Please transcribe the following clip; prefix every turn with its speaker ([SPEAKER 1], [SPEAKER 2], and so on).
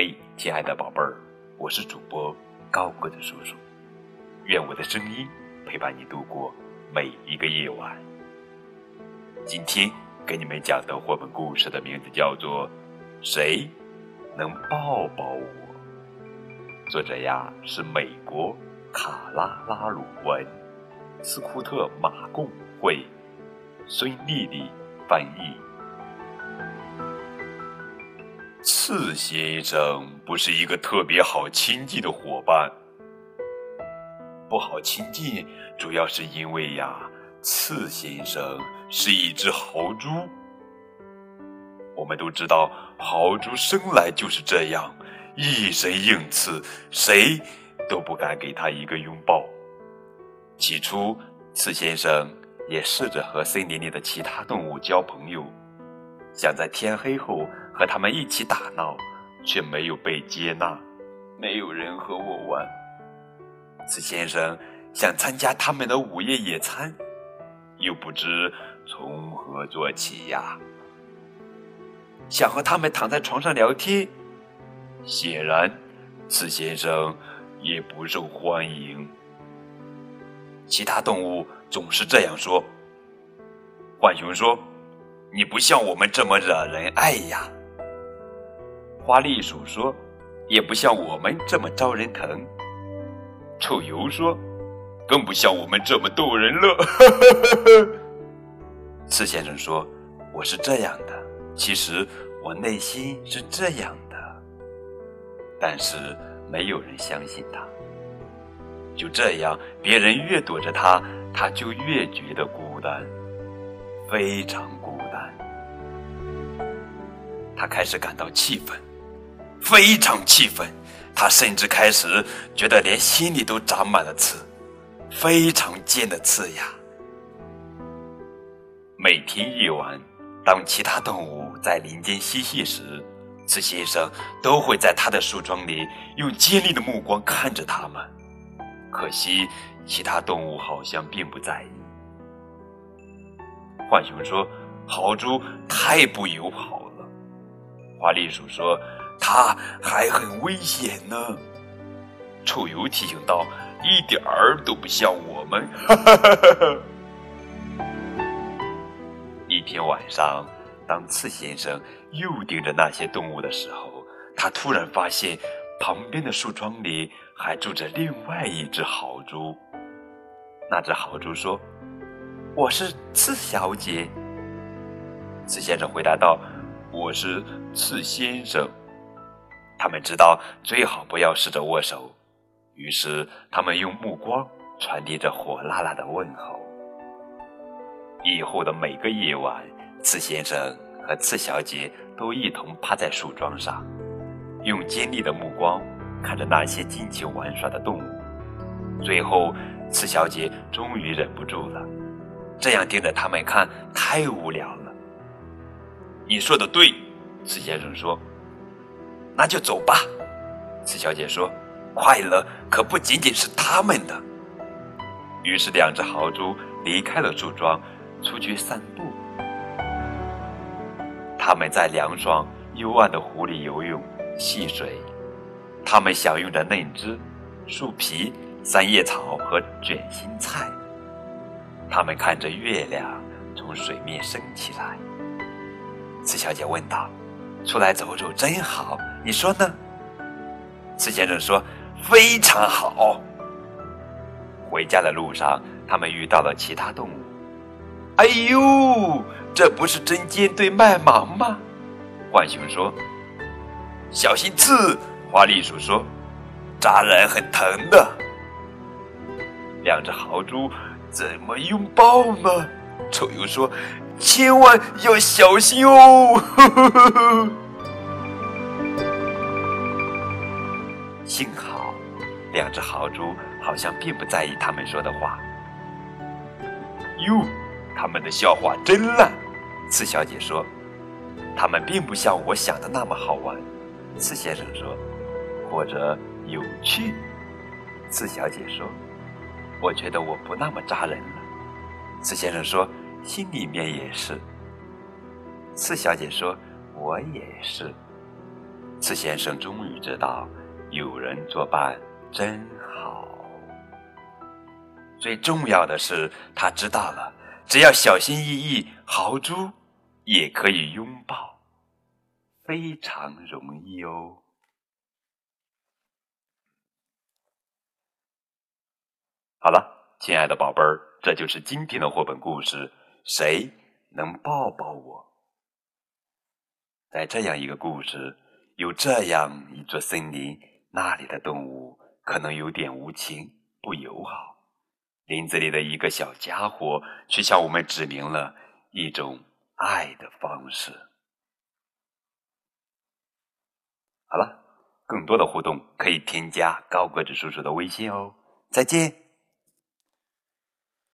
[SPEAKER 1] 嘿，亲爱的宝贝儿，我是主播高个子叔叔，愿我的声音陪伴你度过每一个夜晚。今天给你们讲的绘本故事的名字叫做《谁能抱抱我》，作者呀是美国卡拉拉鲁文，斯库特马贡会，孙丽丽翻译。刺先生不是一个特别好亲近的伙伴，不好亲近，主要是因为呀，刺先生是一只豪猪。我们都知道，豪猪生来就是这样，一身硬刺，谁都不敢给他一个拥抱。起初，刺先生也试着和森林里的其他动物交朋友，想在天黑后。和他们一起打闹，却没有被接纳，没有人和我玩。此先生想参加他们的午夜野餐，又不知从何做起呀。想和他们躺在床上聊天，显然此先生也不受欢迎。其他动物总是这样说。浣熊说：“你不像我们这么惹人爱呀。”花栗鼠说：“也不像我们这么招人疼。”臭鼬说：“更不像我们这么逗人乐。”刺先生说：“我是这样的，其实我内心是这样的。”但是没有人相信他。就这样，别人越躲着他，他就越觉得孤单，非常孤单。他开始感到气愤。非常气愤，他甚至开始觉得连心里都长满了刺，非常尖的刺呀。每天夜晚，当其他动物在林间嬉戏时，刺先生都会在他的树桩里用尖利的目光看着他们。可惜，其他动物好像并不在意。浣熊说：“豪猪太不友好了。”花栗鼠说。他还很危险呢，臭鼬提醒道：“一点儿都不像我们。”一天晚上，当刺先生又盯着那些动物的时候，他突然发现旁边的树桩里还住着另外一只豪猪。那只豪猪说：“我是刺小姐。”刺先生回答道：“我是刺先生。”他们知道最好不要试着握手，于是他们用目光传递着火辣辣的问候。以后的每个夜晚，次先生和次小姐都一同趴在树桩上，用尖利的目光看着那些尽情玩耍的动物。最后，次小姐终于忍不住了，这样盯着他们看太无聊了。你说的对，次先生说。那就走吧，刺小姐说：“快乐可不仅仅是他们的。”于是，两只豪猪离开了树桩，出去散步。他们在凉爽幽暗的湖里游泳、戏水。他们享用着嫩枝、树皮、三叶草和卷心菜。他们看着月亮从水面升起来。刺小姐问道。出来走走真好，你说呢？刺先生说：“非常好。”回家的路上，他们遇到了其他动物。“哎呦，这不是针尖对麦芒吗？”浣熊说。“小心刺！”花栗鼠说，“扎人很疼的。”两只豪猪怎么拥抱呢？臭鼬说。千万要小心哦！呵呵呵幸好，两只豪猪好像并不在意他们说的话。哟，他们的笑话真烂，刺小姐说。他们并不像我想的那么好玩，刺先生说。或者有趣，刺小姐说。我觉得我不那么扎人了，刺先生说。心里面也是，刺小姐说：“我也是。”刺先生终于知道，有人作伴真好。最重要的是，他知道了，只要小心翼翼，豪猪也可以拥抱，非常容易哦。好了，亲爱的宝贝儿，这就是今天的绘本故事。谁能抱抱我？在这样一个故事，有这样一座森林，那里的动物可能有点无情、不友好。林子里的一个小家伙，却向我们指明了一种爱的方式。好了，更多的互动可以添加高个子叔叔的微信哦。再见。